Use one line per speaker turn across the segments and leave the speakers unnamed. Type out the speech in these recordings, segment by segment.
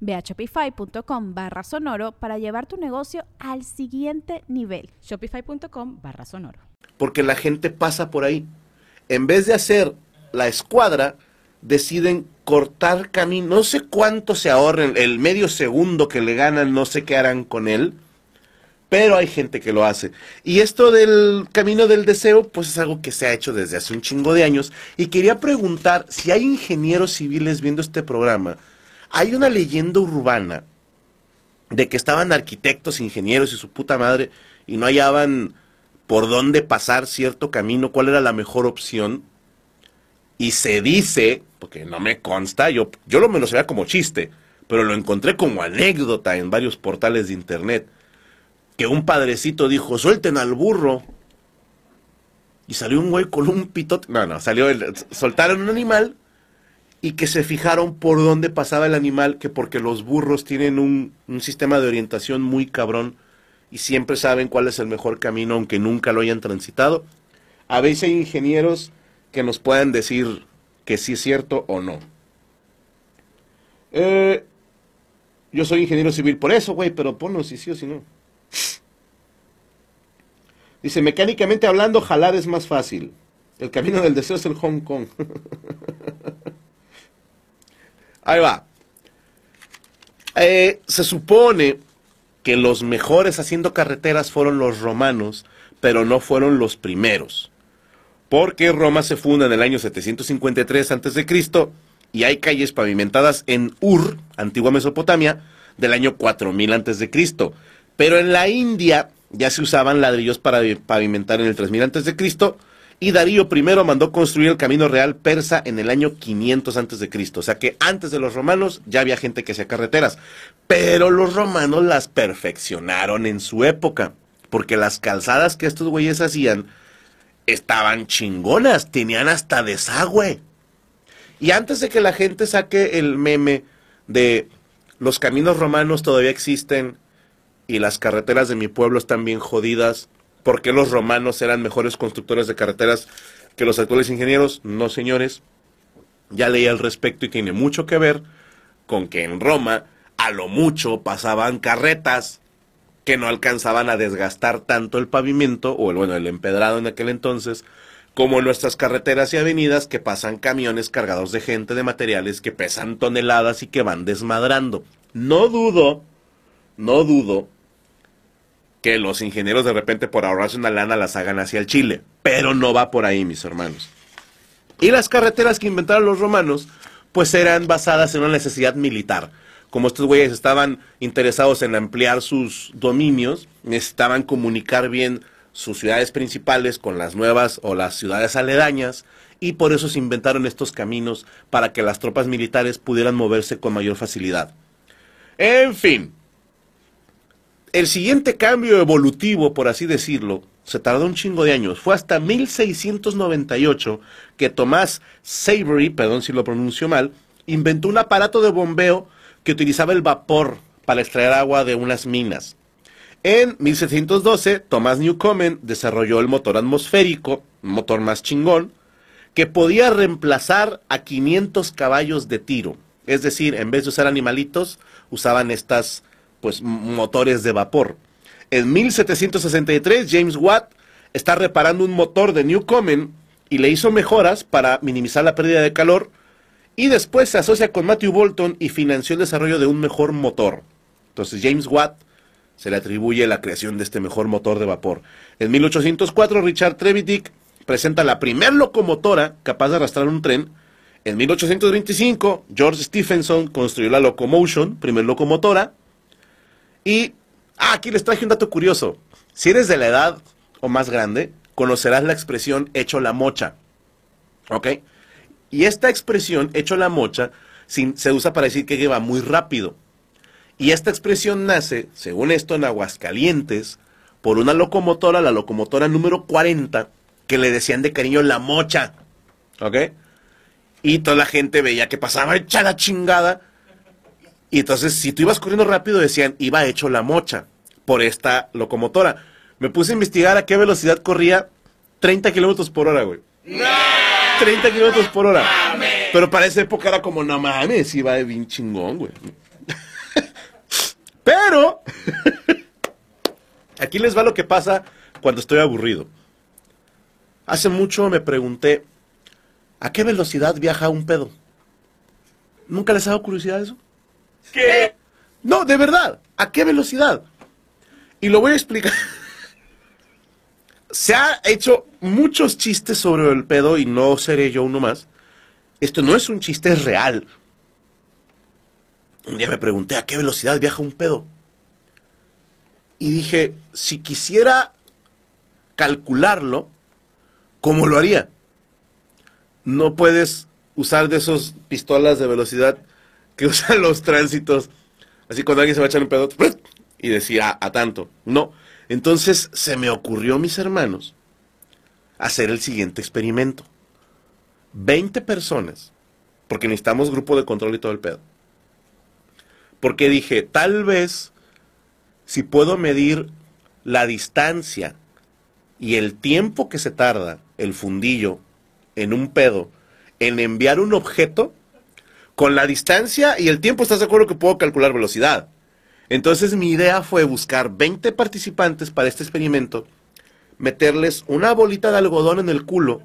Ve a shopify.com barra sonoro para llevar tu negocio al siguiente nivel.
Shopify.com barra sonoro.
Porque la gente pasa por ahí. En vez de hacer la escuadra, deciden cortar camino. No sé cuánto se ahorren, el medio segundo que le ganan, no sé qué harán con él. Pero hay gente que lo hace. Y esto del camino del deseo, pues es algo que se ha hecho desde hace un chingo de años. Y quería preguntar si hay ingenieros civiles viendo este programa hay una leyenda urbana de que estaban arquitectos, ingenieros y su puta madre y no hallaban por dónde pasar cierto camino, cuál era la mejor opción. Y se dice, porque no me consta, yo, yo lo me lo como chiste, pero lo encontré como anécdota en varios portales de internet, que un padrecito dijo, suelten al burro. Y salió un güey con un pitote, no, no, salió, el, soltaron un animal y que se fijaron por dónde pasaba el animal, que porque los burros tienen un, sistema de orientación muy cabrón y siempre saben cuál es el mejor camino, aunque nunca lo hayan transitado. A veces hay ingenieros que nos puedan decir que sí es cierto o no. Eh, yo soy ingeniero civil por eso, güey, pero ponlo si sí o si no. Dice, mecánicamente hablando, jalar es más fácil. El camino del deseo es el Hong Kong. Ahí va. Eh, se supone que los mejores haciendo carreteras fueron los romanos, pero no fueron los primeros. Porque Roma se funda en el año 753 a.C. y hay calles pavimentadas en Ur, antigua Mesopotamia, del año 4000 a.C. Pero en la India ya se usaban ladrillos para pavimentar en el 3000 a.C y Darío I mandó construir el camino real persa en el año 500 antes de Cristo. O sea que antes de los romanos ya había gente que hacía carreteras, pero los romanos las perfeccionaron en su época, porque las calzadas que estos güeyes hacían estaban chingonas, tenían hasta desagüe. Y antes de que la gente saque el meme de los caminos romanos todavía existen y las carreteras de mi pueblo están bien jodidas, ¿Por qué los romanos eran mejores constructores de carreteras que los actuales ingenieros? No, señores. Ya leí al respecto y tiene mucho que ver con que en Roma a lo mucho pasaban carretas que no alcanzaban a desgastar tanto el pavimento o el bueno el empedrado en aquel entonces como nuestras carreteras y avenidas que pasan camiones cargados de gente de materiales que pesan toneladas y que van desmadrando. No dudo, no dudo que los ingenieros de repente por ahorrarse una lana las hagan hacia el Chile. Pero no va por ahí, mis hermanos. Y las carreteras que inventaron los romanos, pues eran basadas en una necesidad militar. Como estos güeyes estaban interesados en ampliar sus dominios, necesitaban comunicar bien sus ciudades principales con las nuevas o las ciudades aledañas, y por eso se inventaron estos caminos para que las tropas militares pudieran moverse con mayor facilidad. En fin, el siguiente cambio evolutivo, por así decirlo, se tardó un chingo de años. Fue hasta 1698 que Tomás Savery, perdón si lo pronuncio mal, inventó un aparato de bombeo que utilizaba el vapor para extraer agua de unas minas. En 1712, Thomas Newcomen desarrolló el motor atmosférico, un motor más chingón, que podía reemplazar a 500 caballos de tiro. Es decir, en vez de usar animalitos, usaban estas pues motores de vapor. En 1763 James Watt está reparando un motor de Newcomen y le hizo mejoras para minimizar la pérdida de calor y después se asocia con Matthew Bolton y financió el desarrollo de un mejor motor. Entonces James Watt se le atribuye la creación de este mejor motor de vapor. En 1804 Richard Trevithick presenta la primer locomotora capaz de arrastrar un tren. En 1825, George Stephenson construyó la Locomotion, primer locomotora. Y ah, aquí les traje un dato curioso. Si eres de la edad o más grande, conocerás la expresión hecho la mocha. ¿Ok? Y esta expresión, hecho la mocha, se usa para decir que va muy rápido. Y esta expresión nace, según esto, en Aguascalientes, por una locomotora, la locomotora número 40, que le decían de cariño la mocha. ¿Ok? Y toda la gente veía que pasaba hecha la chingada. Y entonces, si tú ibas corriendo rápido, decían, iba hecho la mocha por esta locomotora. Me puse a investigar a qué velocidad corría 30 kilómetros por hora, güey. 30 kilómetros por hora. Pero para esa época era como, no mames, iba de bien chingón, güey. Pero, aquí les va lo que pasa cuando estoy aburrido. Hace mucho me pregunté, ¿a qué velocidad viaja un pedo? ¿Nunca les ha dado curiosidad eso? ¿Qué? No, de verdad, ¿a qué velocidad? Y lo voy a explicar. Se ha hecho muchos chistes sobre el pedo y no seré yo uno más. Esto no es un chiste, es real. Un día me pregunté a qué velocidad viaja un pedo. Y dije, si quisiera calcularlo, ¿cómo lo haría? No puedes usar de esos pistolas de velocidad que usan los tránsitos. Así cuando alguien se va a echar un pedo y decía a, a tanto. No. Entonces se me ocurrió, mis hermanos, hacer el siguiente experimento. 20 personas, porque necesitamos grupo de control y todo el pedo. Porque dije, tal vez si puedo medir la distancia y el tiempo que se tarda el fundillo en un pedo en enviar un objeto, con la distancia y el tiempo, ¿estás de acuerdo que puedo calcular velocidad? Entonces mi idea fue buscar 20 participantes para este experimento, meterles una bolita de algodón en el culo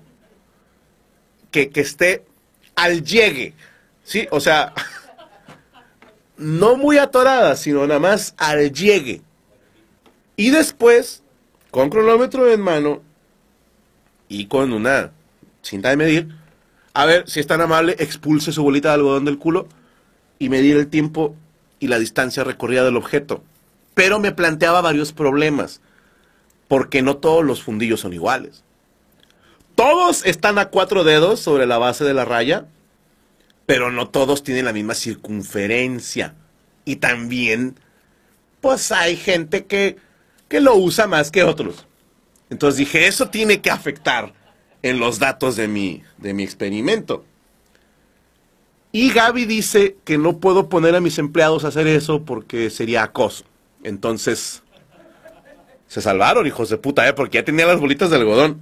que, esté al llegue, ¿sí? O sea, no muy atorada, sino nada más al llegue. Y después, con cronómetro en mano y con una cinta de medir, a ver si es tan amable, expulse su bolita de algodón del culo y medir el tiempo y la distancia recorrida del objeto. Pero me planteaba varios problemas, porque no todos los fundillos son iguales. Todos están a cuatro dedos sobre la base de la raya, pero no todos tienen la misma circunferencia. Y también, pues hay gente que, que lo usa más que otros. Entonces dije, eso tiene que afectar en los datos de mi, de mi experimento. Y Gaby dice que no puedo poner a mis empleados a hacer eso porque sería acoso. Entonces, se salvaron, hijos de puta, ¿eh? Porque ya tenía las bolitas de algodón.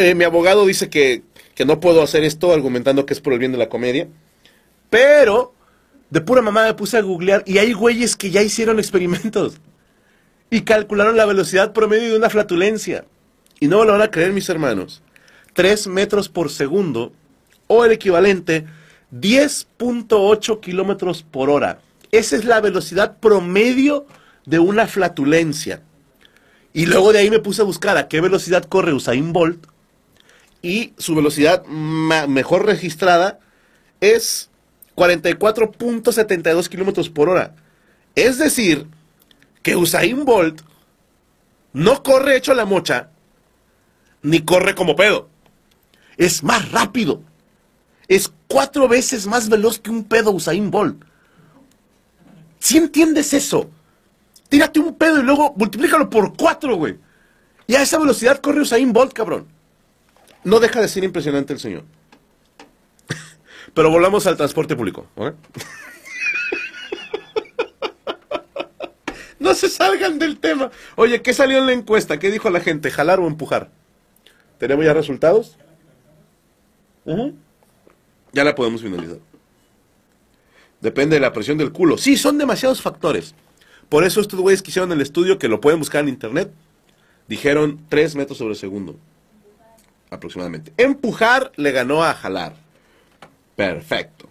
Eh, mi abogado dice que, que no puedo hacer esto argumentando que es por el bien de la comedia. Pero, de pura mamá me puse a googlear y hay güeyes que ya hicieron experimentos. Y calcularon la velocidad promedio de una flatulencia. Y no me lo van a creer mis hermanos. 3 metros por segundo o el equivalente 10.8 kilómetros por hora. Esa es la velocidad promedio de una flatulencia. Y luego de ahí me puse a buscar a qué velocidad corre Usain Bolt y su velocidad mejor registrada es 44.72 kilómetros por hora. Es decir, que Usain Bolt no corre hecho la mocha, ni corre como pedo. Es más rápido. Es cuatro veces más veloz que un pedo Usain Bolt. Si entiendes eso, tírate un pedo y luego multiplícalo por cuatro, güey. Y a esa velocidad corre Usain Bolt, cabrón. No deja de ser impresionante el señor. Pero volvamos al transporte público. No se salgan del tema. Oye, ¿qué salió en la encuesta? ¿Qué dijo la gente? ¿Jalar o empujar? ¿Tenemos ya resultados? Ya la podemos finalizar. Depende de la presión del culo. Sí, son demasiados factores. Por eso estos güeyes que hicieron el estudio, que lo pueden buscar en internet, dijeron 3 metros sobre segundo. Aproximadamente. Empujar le ganó a jalar. Perfecto.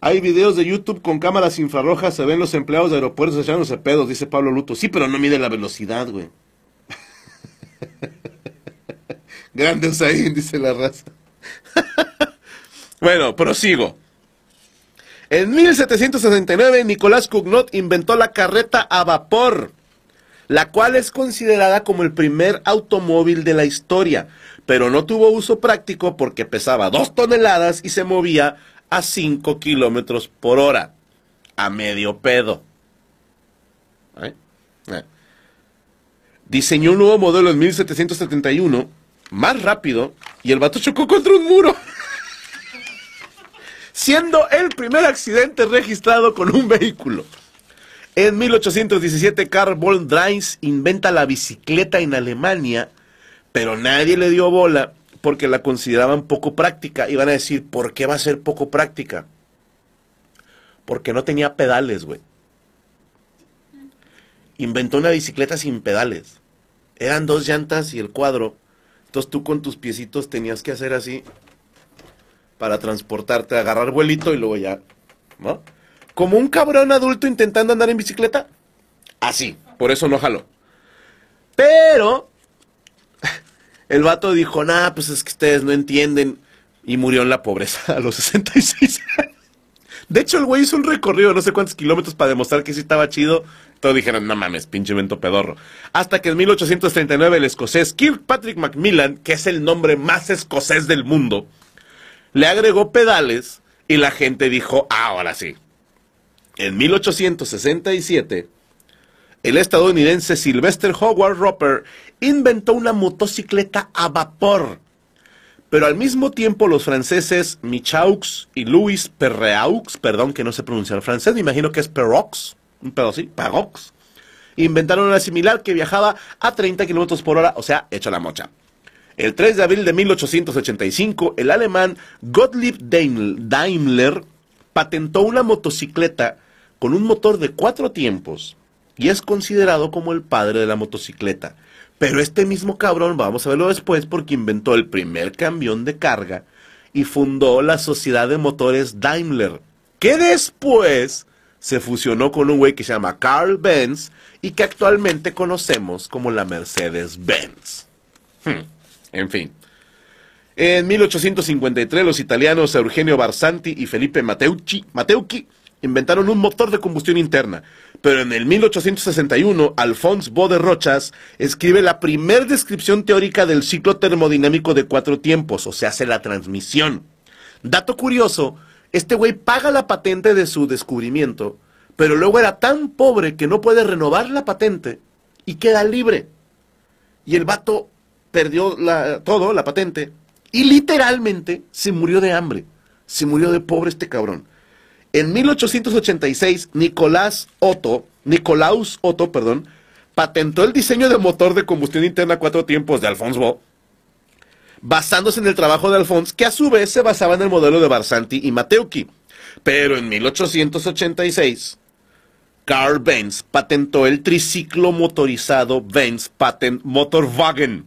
Hay videos de YouTube con cámaras infrarrojas, se ven los empleados de aeropuertos echándose pedos, dice Pablo Luto. Sí, pero no mide la velocidad, güey. Grande Usain, dice la raza. bueno, prosigo. En 1769, Nicolás Cugnot inventó la carreta a vapor, la cual es considerada como el primer automóvil de la historia, pero no tuvo uso práctico porque pesaba dos toneladas y se movía a 5 kilómetros por hora, a medio pedo. Diseñó un nuevo modelo en 1771, más rápido, y el vato chocó contra un muro. Siendo el primer accidente registrado con un vehículo. En 1817, Karl von Dreis inventa la bicicleta en Alemania, pero nadie le dio bola porque la consideraban poco práctica. Iban a decir, ¿por qué va a ser poco práctica? Porque no tenía pedales, güey. Inventó una bicicleta sin pedales. Eran dos llantas y el cuadro. Entonces tú con tus piecitos tenías que hacer así para transportarte, agarrar vuelito y luego ya, ¿no? Como un cabrón adulto intentando andar en bicicleta. Así, por eso no jaló. Pero el vato dijo, nah, pues es que ustedes no entienden. Y murió en la pobreza a los 66 años. De hecho, el güey hizo un recorrido de no sé cuántos kilómetros para demostrar que sí estaba chido. Todos dijeron, no mames, pinche vento pedorro. Hasta que en 1839 el escocés Kirkpatrick Macmillan, que es el nombre más escocés del mundo, le agregó pedales y la gente dijo, "Ah, ahora sí. En 1867, el estadounidense Sylvester Howard Roper inventó una motocicleta a vapor. Pero al mismo tiempo los franceses Michaux y Louis Perreaux, perdón que no sé pronunciar francés, me imagino que es Perrox, un pedo así, inventaron una similar que viajaba a 30 kilómetros por hora, o sea, hecha la mocha. El 3 de abril de 1885, el alemán Gottlieb Daiml- Daimler patentó una motocicleta con un motor de cuatro tiempos y es considerado como el padre de la motocicleta. Pero este mismo cabrón, vamos a verlo después, porque inventó el primer camión de carga y fundó la Sociedad de Motores Daimler, que después se fusionó con un güey que se llama Carl Benz y que actualmente conocemos como la Mercedes-Benz. Hmm, En fin. En 1853 los italianos Eugenio Barsanti y Felipe Mateucci, Mateucchi inventaron un motor de combustión interna, pero en el 1861 Alphonse Bode Rochas escribe la primer descripción teórica del ciclo termodinámico de cuatro tiempos, o sea, hace la transmisión. Dato curioso, este güey paga la patente de su descubrimiento, pero luego era tan pobre que no puede renovar la patente y queda libre. Y el vato perdió la- todo, la patente, y literalmente se murió de hambre. Se murió de pobre este cabrón. En 1886, Nicolás Otto, Nicolaus Otto, perdón, patentó el diseño de motor de combustión interna cuatro tiempos de Alphonse Bo, basándose en el trabajo de Alphonse, que a su vez se basaba en el modelo de Barsanti y Mateucchi. Pero en 1886, Carl Benz patentó el triciclo motorizado Benz Patent Motorwagen,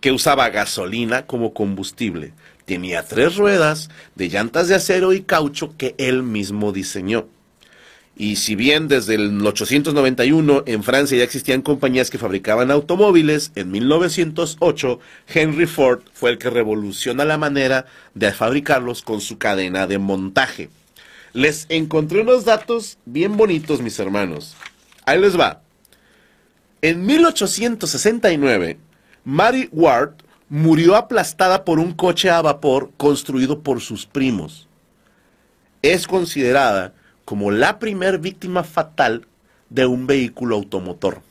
que usaba gasolina como combustible. Tenía tres ruedas de llantas de acero y caucho que él mismo diseñó. Y si bien desde el 891 en Francia ya existían compañías que fabricaban automóviles, en 1908 Henry Ford fue el que revoluciona la manera de fabricarlos con su cadena de montaje. Les encontré unos datos bien bonitos, mis hermanos. Ahí les va. En 1869, Mary Ward murió aplastada por un coche a vapor construido por sus primos. Es considerada como la primer víctima fatal de un vehículo automotor.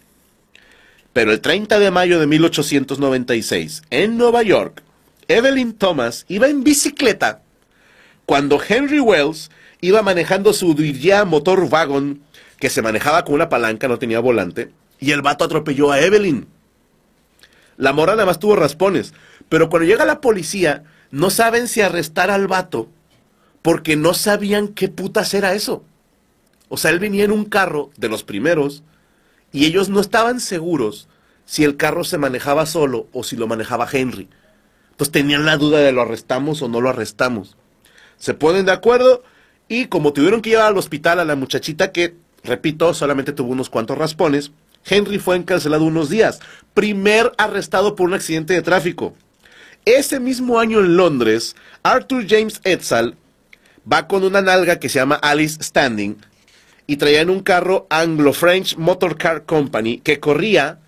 Pero el 30 de mayo de 1896, en Nueva York, Evelyn Thomas iba en bicicleta cuando Henry Wells iba manejando su Diriyah Motor Wagon que se manejaba con una palanca, no tenía volante, y el vato atropelló a Evelyn. La morra nada más tuvo raspones, pero cuando llega la policía, no saben si arrestar al vato, porque no sabían qué putas era eso. O sea, él venía en un carro de los primeros, y ellos no estaban seguros si el carro se manejaba solo o si lo manejaba Henry. Entonces tenían la duda de lo arrestamos o no lo arrestamos. Se ponen de acuerdo y como tuvieron que llevar al hospital a la muchachita que, repito, solamente tuvo unos cuantos raspones, Henry fue encarcelado unos días. Primer arrestado por un accidente de tráfico. Ese mismo año en Londres, Arthur James Edsall va con una nalga que se llama Alice Standing y traía en un carro Anglo-French Motor Car Company que corría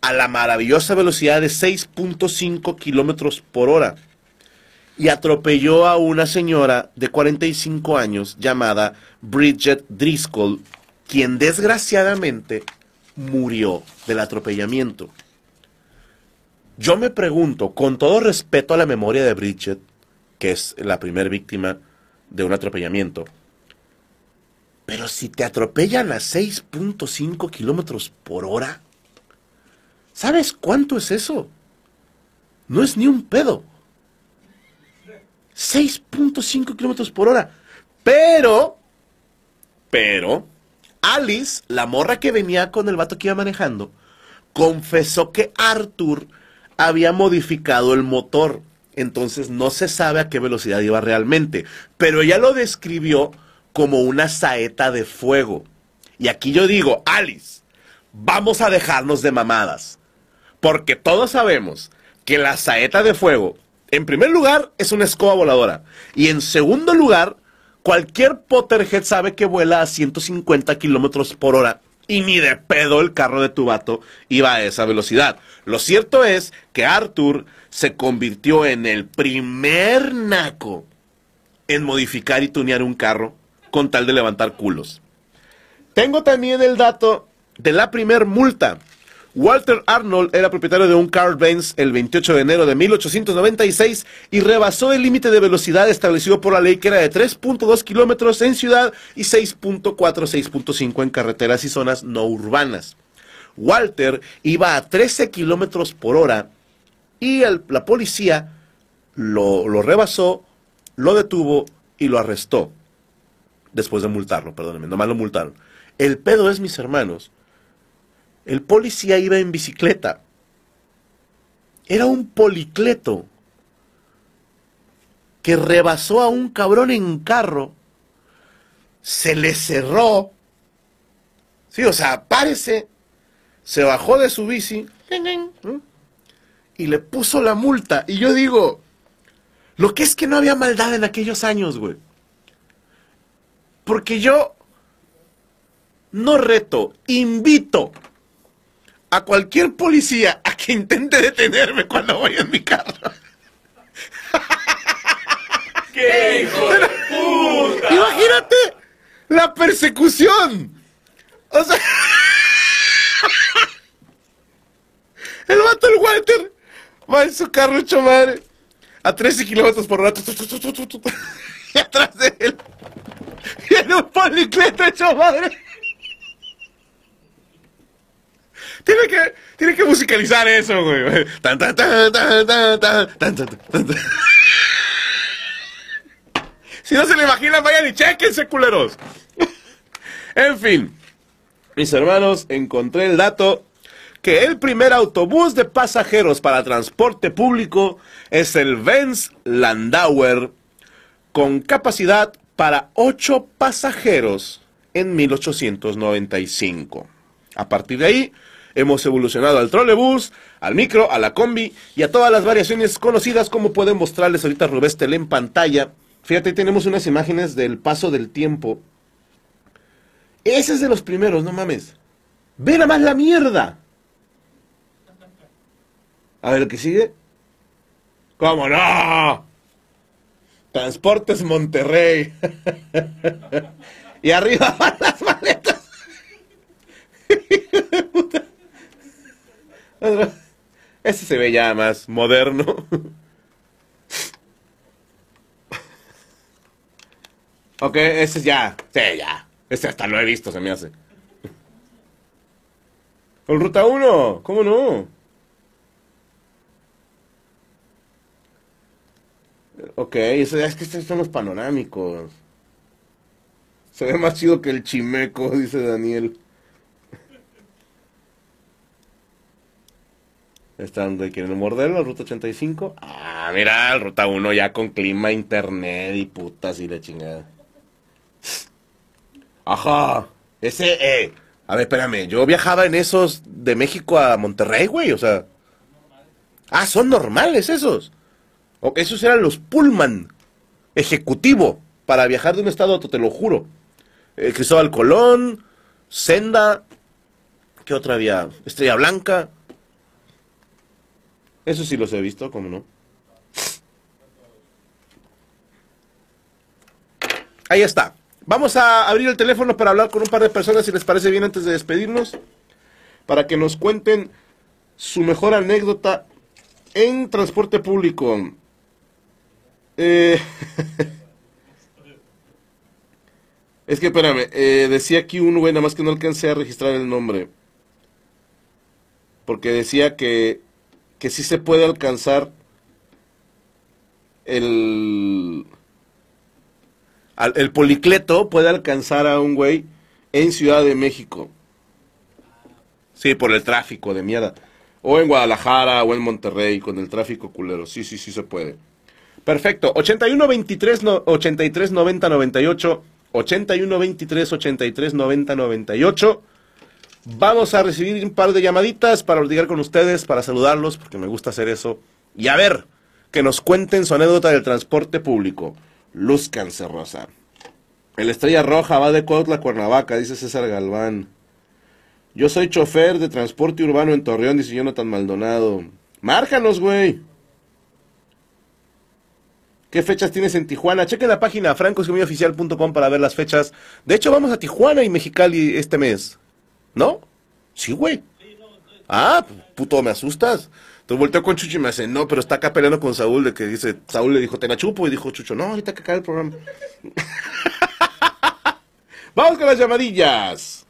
a la maravillosa velocidad de 6.5 kilómetros por hora y atropelló a una señora de 45 años llamada Bridget Driscoll, quien desgraciadamente murió del atropellamiento. Yo me pregunto, con todo respeto a la memoria de Bridget, que es la primera víctima de un atropellamiento, pero si te atropellan a 6.5 kilómetros por hora, ¿sabes cuánto es eso? No es ni un pedo. 6.5 kilómetros por hora. Pero, pero, Alice, la morra que venía con el vato que iba manejando, confesó que Arthur había modificado el motor. Entonces no se sabe a qué velocidad iba realmente. Pero ella lo describió como una saeta de fuego. Y aquí yo digo, Alice, vamos a dejarnos de mamadas. Porque todos sabemos que la saeta de fuego, en primer lugar, es una escoba voladora. Y en segundo lugar, cualquier Potterhead sabe que vuela a 150 kilómetros por hora. Y ni de pedo el carro de tu vato iba a esa velocidad. Lo cierto es que Arthur se convirtió en el primer naco en modificar y tunear un carro con tal de levantar culos. Tengo también el dato de la primer multa. Walter Arnold era propietario de un car Benz el 28 de enero de 1896 y rebasó el límite de velocidad establecido por la ley que era de 3.2 kilómetros en ciudad y 6.4, 6.5 en carreteras y zonas no urbanas. Walter iba a 13 kilómetros por hora y la policía lo, lo rebasó, lo detuvo y lo arrestó después de multarlo, perdónenme, nomás lo multaron. El pedo es, mis hermanos, el policía iba en bicicleta. Era un policleto que rebasó a un cabrón en carro, se le cerró, sí, o sea, párese, se bajó de su bici y le puso la multa. Y yo digo, lo que es que no había maldad en aquellos años, güey. Porque yo no reto, invito a cualquier policía a que intente detenerme cuando voy en mi carro. ¡Qué hijo de puta! Imagínate la persecución. O sea, el vato el Walter va en su carro hecho madre a 13 kilómetros por hora. Y atrás de él viene un policleto hecho madre. Tiene que, tiene que musicalizar eso, güey. Tan, tan, tan, tan, tan, tan, tan, tan. Si no se le imaginan, vayan y chequense, culeros. En fin, mis hermanos, encontré el dato que el primer autobús de pasajeros para transporte público es el Benz Landauer con capacidad para 8 pasajeros en 1895. A partir de ahí, hemos evolucionado al trolebús, al micro, a la combi y a todas las variaciones conocidas como pueden mostrarles ahorita Rubestel en pantalla. Fíjate, tenemos unas imágenes del paso del tiempo. Ese es de los primeros, no mames. Ve nada más la mierda. A ver, ¿el que sigue? ¿Cómo no? Transportes Monterrey. y arriba van las maletas. Ese se ve ya más moderno. ok, ese es ya. Sí, ya. Ese hasta lo he visto, se me hace. Con Ruta 1, ¿cómo no? Ok, eso, es que estos son los panorámicos. Se ve más chido que el chimeco, dice Daniel. Están de quieren morderlo, Ruta 85. Ah, mira, Ruta 1 ya con clima, internet y putas y la chingada. Ajá. Ese, eh. A ver, espérame. Yo viajaba en esos de México a Monterrey, güey. O sea. Ah, son normales esos. O, esos eran los Pullman. Ejecutivo. Para viajar de un estado a otro, te lo juro. Eh, Cristóbal Colón. Senda. ¿Qué otra había? Estrella Blanca. Eso sí los he visto, ¿cómo no? Ahí está. Vamos a abrir el teléfono para hablar con un par de personas, si les parece bien, antes de despedirnos, para que nos cuenten su mejor anécdota en transporte público. Eh, es que espérame, eh, decía aquí un güey, nada más que no alcancé a registrar el nombre. Porque decía que, que sí se puede alcanzar el el policleto puede alcanzar a un güey en Ciudad de México. Sí, por el tráfico de mierda. O en Guadalajara o en Monterrey con el tráfico culero. Sí, sí, sí se puede. Perfecto. 81 23 no- 83 90 98. 81 23 83 90 98. Vamos a recibir un par de llamaditas para platicar con ustedes, para saludarlos, porque me gusta hacer eso. Y a ver, que nos cuenten su anécdota del transporte público. Luzcanse, Rosa. El Estrella Roja va de Cuautla a Cuernavaca, dice César Galván. Yo soy chofer de transporte urbano en Torreón, dice Jonathan Maldonado. Márcanos, güey. ¿Qué fechas tienes en Tijuana? Chequen la página francoscomioficial.com para ver las fechas. De hecho, vamos a Tijuana y Mexicali este mes. ¿No? Sí, güey. Ah, puto, me asustas. Entonces volteo con Chucho y me hace, no, pero está acá peleando con Saúl de que dice, Saúl le dijo, te la chupo, y dijo Chucho, no, ahorita que acabe el programa. Vamos con las llamadillas.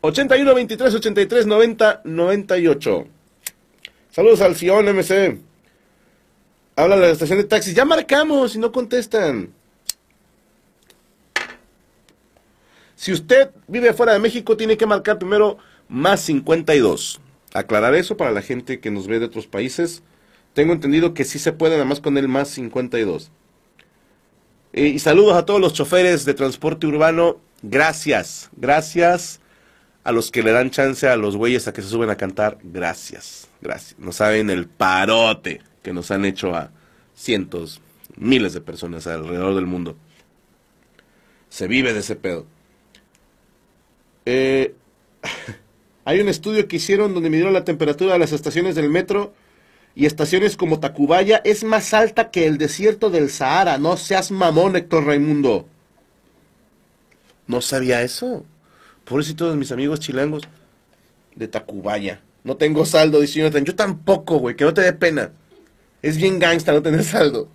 81 23 83 90 98. Saludos al Fion MC. Habla la estación de taxis. Ya marcamos y no contestan. Si usted vive fuera de México, tiene que marcar primero más 52. Aclarar eso para la gente que nos ve de otros países. Tengo entendido que sí se puede, nada más con el más 52. Eh, y saludos a todos los choferes de transporte urbano. Gracias, gracias a los que le dan chance a los güeyes a que se suben a cantar. Gracias, gracias. No saben el parote que nos han hecho a cientos, miles de personas alrededor del mundo. Se vive de ese pedo. Eh, hay un estudio que hicieron donde midieron la temperatura de las estaciones del metro y estaciones como Tacubaya es más alta que el desierto del Sahara. No seas mamón, Héctor Raimundo. No sabía eso. Pobrecitos mis amigos chilangos de Tacubaya. No tengo saldo, dice. Yo tampoco, güey, que no te dé pena. Es bien gangsta no tener saldo.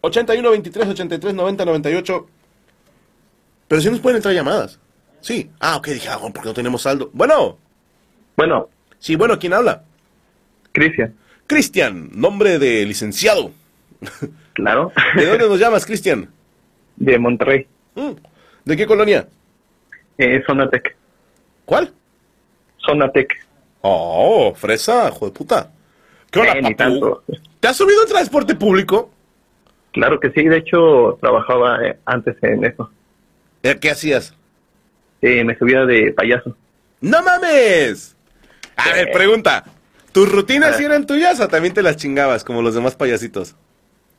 81 23 83 90 98. Pero si nos pueden entrar llamadas. Sí. Ah, ok, dije, ah, porque no tenemos saldo. Bueno.
Bueno,
Sí, bueno, ¿quién habla?
Cristian,
Cristian, nombre de licenciado.
claro,
¿De dónde nos llamas, Cristian?
de Monterrey,
Mm, ¿De qué colonia?
eh, Zonatec,
¿Cuál?
Zonatec,
Oh, fresa, hijo de puta. ¿Qué hola,
Eh, ni tanto.
¿Te has subido en transporte público?
claro que sí, de hecho trabajaba eh, antes en eso,
¿Qué hacías?
Eh, me subía de payaso,
¡No mames! A ver, pregunta. ¿Tus rutinas sí eran tuyas o también te las chingabas como los demás payasitos?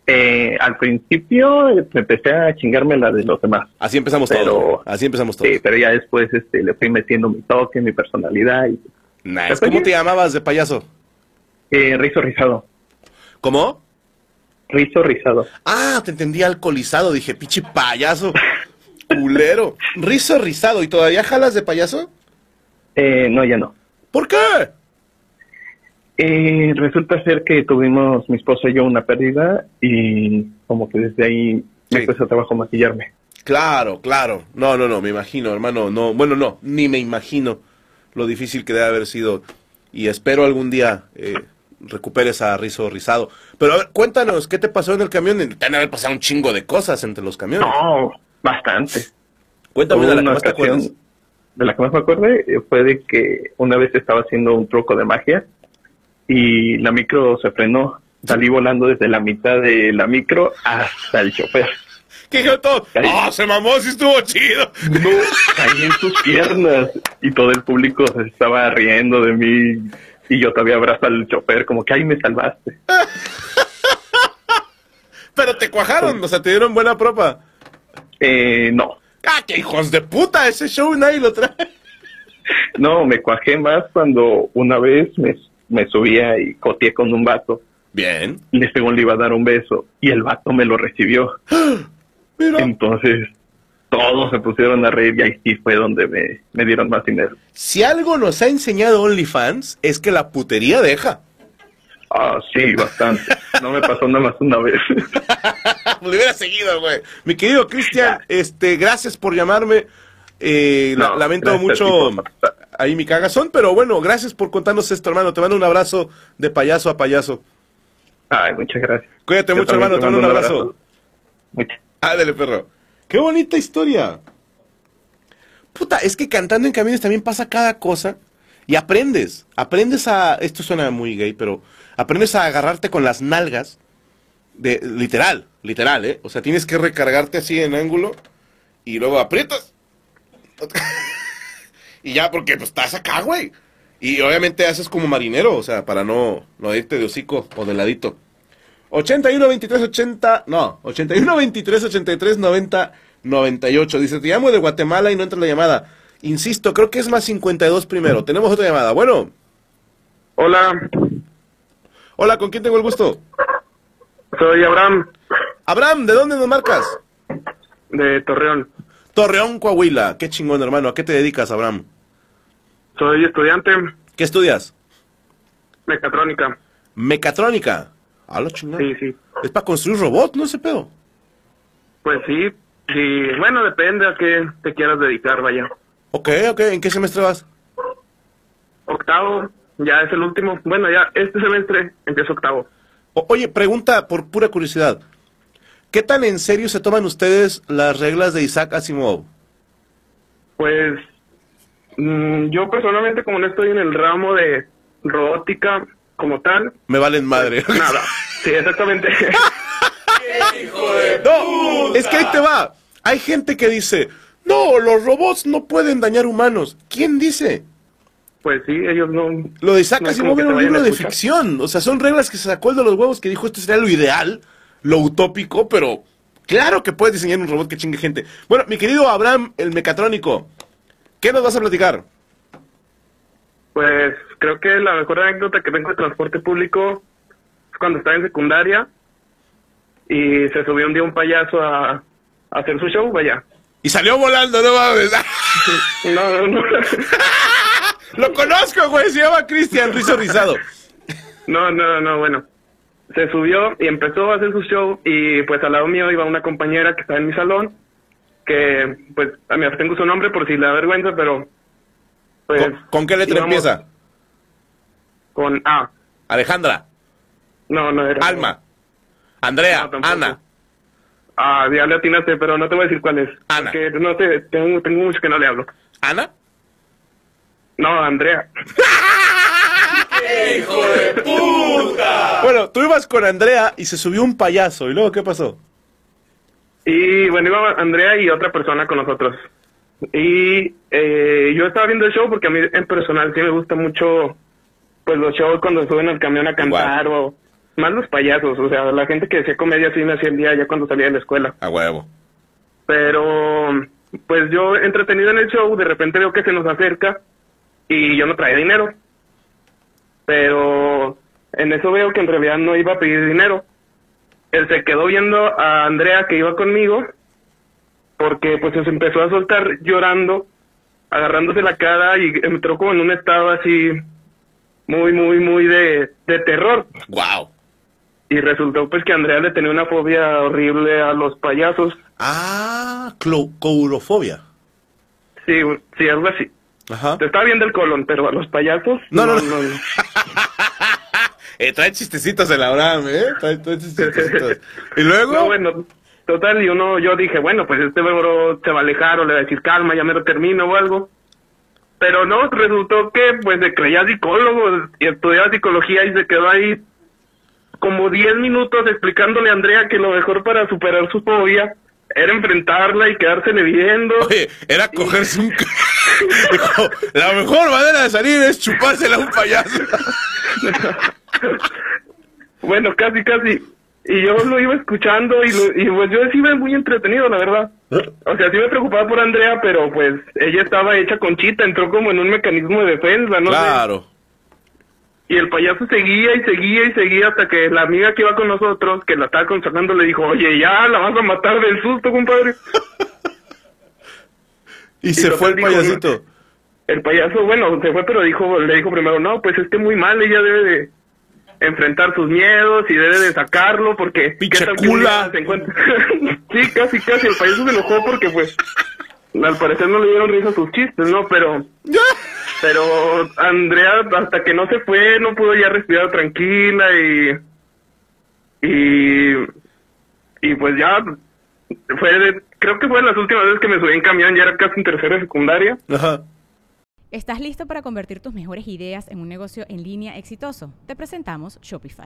Eh, al principio eh, empecé a chingarme la de los demás,
Así empezamos
Pero-
todos. Así empezamos todos.
sí, pero ya después este, le fui metiendo mi toque, mi personalidad y
Nice. ¿Cómo te llamabas de payaso?
eh, rizo rizado,
¿Cómo?
rizo rizado,
Ah, te entendí alcoholizado. Dije, pinche payaso. Culero. Rizo rizado. ¿Y todavía jalas de payaso?
eh, no, ya no.
¿Por qué?
Eh, resulta ser que tuvimos mi esposa y yo una pérdida y como que desde ahí
Sí.
me cuesta trabajo maquillarme.
Claro, claro. No, no, no, me imagino, hermano. No, bueno, no, ni me imagino lo difícil que debe haber sido. Y espero algún día eh, recuperes a Rizo Rizado. Pero a ver, cuéntanos, ¿qué te pasó en el camión? Te han haber pasado un chingo de cosas entre los camiones.
No, bastante.
Cuéntame
Hubo
de la que
una
más te acuerdas.
De la que más me acuerdo eh, fue de que una vez estaba haciendo un truco de magia y la micro se frenó. Salí volando desde la mitad de la micro hasta el chofer.
¿Qué dijeron todos?
Ahí.
¡Ah, se mamó, sí estuvo chido!
No, caí en sus piernas y todo el público se estaba riendo de mí y yo todavía abrazo al chofer como que ahí me salvaste.
Pero te cuajaron, o sea, te dieron buena propa.
Eh, no,
¡Ah, qué hijos de puta! Ese show nadie lo trae.
no, me cuajé más cuando una vez me, me subía y coteé con un vato.
Bien.
Y según le iba a dar un beso y el vato me lo recibió.
Mira.
Entonces todos se pusieron a reír y ahí sí fue donde me, me dieron más dinero.
Si algo nos ha enseñado OnlyFans es que la putería deja.
Ah, sí, bastante. No me pasó nada más una vez.
Lo hubiera seguido, güey. Mi querido Cristian, este, gracias por llamarme. Eh, la- lamento mucho ahí mi cagazón, pero bueno, gracias por contarnos esto, hermano. Te mando un abrazo de payaso a payaso.
Ay, muchas gracias.
Cuídate
Yo
mucho, hermano. Te mando un abrazo.
Muchas
Ándale, perro. Qué bonita historia. Puta, es que cantando en camiones también pasa cada cosa y aprendes. Aprendes a. Esto suena muy gay, pero aprendes a agarrarte con las nalgas. De, literal, literal, ¿eh? O sea, tienes que recargarte así en ángulo y luego aprietas. y ya, porque pues estás acá, güey. Y obviamente haces como marinero, o sea, para no, no irte de hocico o de ladito. 81 23 80, no, 81 23 83 90 98. Dice, te llamo de Guatemala y no entra la llamada. Insisto, creo que es más 52 primero. Tenemos otra llamada. Bueno,
Hola,
hola, ¿con quién tengo el gusto?
soy Abraham
Abraham, ¿de dónde nos marcas?
de Torreón.
Torreón, Coahuila. Qué chingón, hermano. ¿A qué te dedicas, Abraham?
Soy estudiante
¿Qué estudias?
mecatrónica.
Mecatrónica. A lo chingón.
Sí, sí.
Es para construir robot, ¿no ese pedo?
Pues sí, sí. Bueno, depende a qué te quieras dedicar, vaya.
Ok, ok. ¿En qué semestre vas?
Octavo, ya es el último. Bueno, ya este semestre empiezo octavo.
O- oye, pregunta por pura curiosidad. ¿Qué tan en serio se toman ustedes las reglas de Isaac Asimov?
Pues mm, yo personalmente como no estoy en el ramo de robótica como tal,
Me valen madre.
nada. Sí, exactamente.
No, es que ahí te va. Hay gente que dice, no, los robots no pueden dañar humanos. ¿Quién dice?
pues sí, ellos no...
Lo de Isaac
No
Asimov era un libro de ficción. O sea, son reglas que se sacó el de los huevos que dijo esto sería lo ideal, lo utópico, pero claro que puedes diseñar un robot que chingue gente. Bueno, mi querido Abraham, el mecatrónico, ¿qué nos vas a platicar?
Pues creo que la mejor anécdota que tengo de transporte público es cuando estaba en secundaria y se subió un día un payaso a, a hacer su show, vaya.
Y salió volando, no mames.
No, no, no.
Lo conozco, güey, se llama Cristian Rizo Rizado.
No, no, no, bueno. Se subió y empezó a hacer su show y pues al lado mío iba una compañera que estaba en mi salón, que pues a mí tengo su nombre por si le da vergüenza, pero pues...
¿Con, con qué letra
íbamos
empieza?
Con A.
Alejandra,
No, no era...
Alma, Andrea,
No.
Ana.
Ah, ya le atinaste, pero no te voy a decir cuál es.
Ana.
Porque no sé, tengo, tengo mucho que no le hablo.
¿Ana?
No, Andrea.
Bueno, tú ibas con Andrea y se subió un payaso. ¿Y luego qué pasó?
Y bueno, iba Andrea y otra persona con nosotros. Y eh, yo estaba viendo el show porque a mí en personal sí me gusta mucho pues los shows cuando suben al camión a cantar o más los payasos, o sea, la gente que hacía comedia sí me hacía el día ya cuando salía de la escuela.
A huevo.
Pero pues yo entretenido en el show, de repente veo que se nos acerca y yo no traía dinero. Pero en eso veo que en realidad no iba a pedir dinero. Él se quedó viendo a Andrea que iba conmigo porque pues se empezó a soltar llorando, agarrándose la cara y entró como en un estado así muy, muy, muy de, de terror.
Wow.
Y resultó pues que Andrea le tenía una fobia horrible a los payasos.
Ah, courofobia.
Sí, sí, algo así.
Ajá.
Te estaba bien del colon, pero a los payasos.
No, no, no. Eh, trae chistecitos de la Abraham, ¿eh? Trae, trae chistecitos. Y luego...
No, bueno, total, y uno, yo dije, bueno, pues este bro se va a alejar o le va a decir calma, ya me lo termino o algo. Pero no, resultó que pues se creía psicólogo y estudiaba psicología y se quedó ahí como 10 minutos explicándole a Andrea que lo mejor para superar su fobia era enfrentarla y quedársele viendo.
Oye, era cogerse un... Dijo, la mejor manera de salir es chupársela a un payaso.
Bueno, casi, casi. Y yo lo iba escuchando y, lo, y pues yo sí me muy entretenido, la verdad. O sea, sí me preocupaba por Andrea, pero pues ella estaba hecha conchita, entró como en un mecanismo de defensa, ¿no?
Claro.
Y el payaso seguía y seguía y seguía hasta que la amiga que iba con nosotros, que la estaba aconsejando, le dijo, oye, ya la vas a matar del susto, compadre.
Y se fue el
dijo,
payasito.
El payaso, bueno, se fue, pero dijo, le dijo primero, no, pues es que muy mal, ella debe de enfrentar sus miedos y debe de sacarlo porque...
Pinche
¿qué tal que un
cula.
día se encuentra? sí, casi, casi, el payaso se enojó porque pues al parecer no le dieron risa sus chistes, ¿no? Pero... Pero Andrea, hasta que no se fue, no pudo ya respirar tranquila y... Y... Y pues ya... Fue de- creo que fue las últimas veces que me subí en camión, ya era casi en tercera de secundaria.
Ajá.
¿Estás listo para convertir tus mejores ideas en un negocio en línea exitoso? Te presentamos Shopify.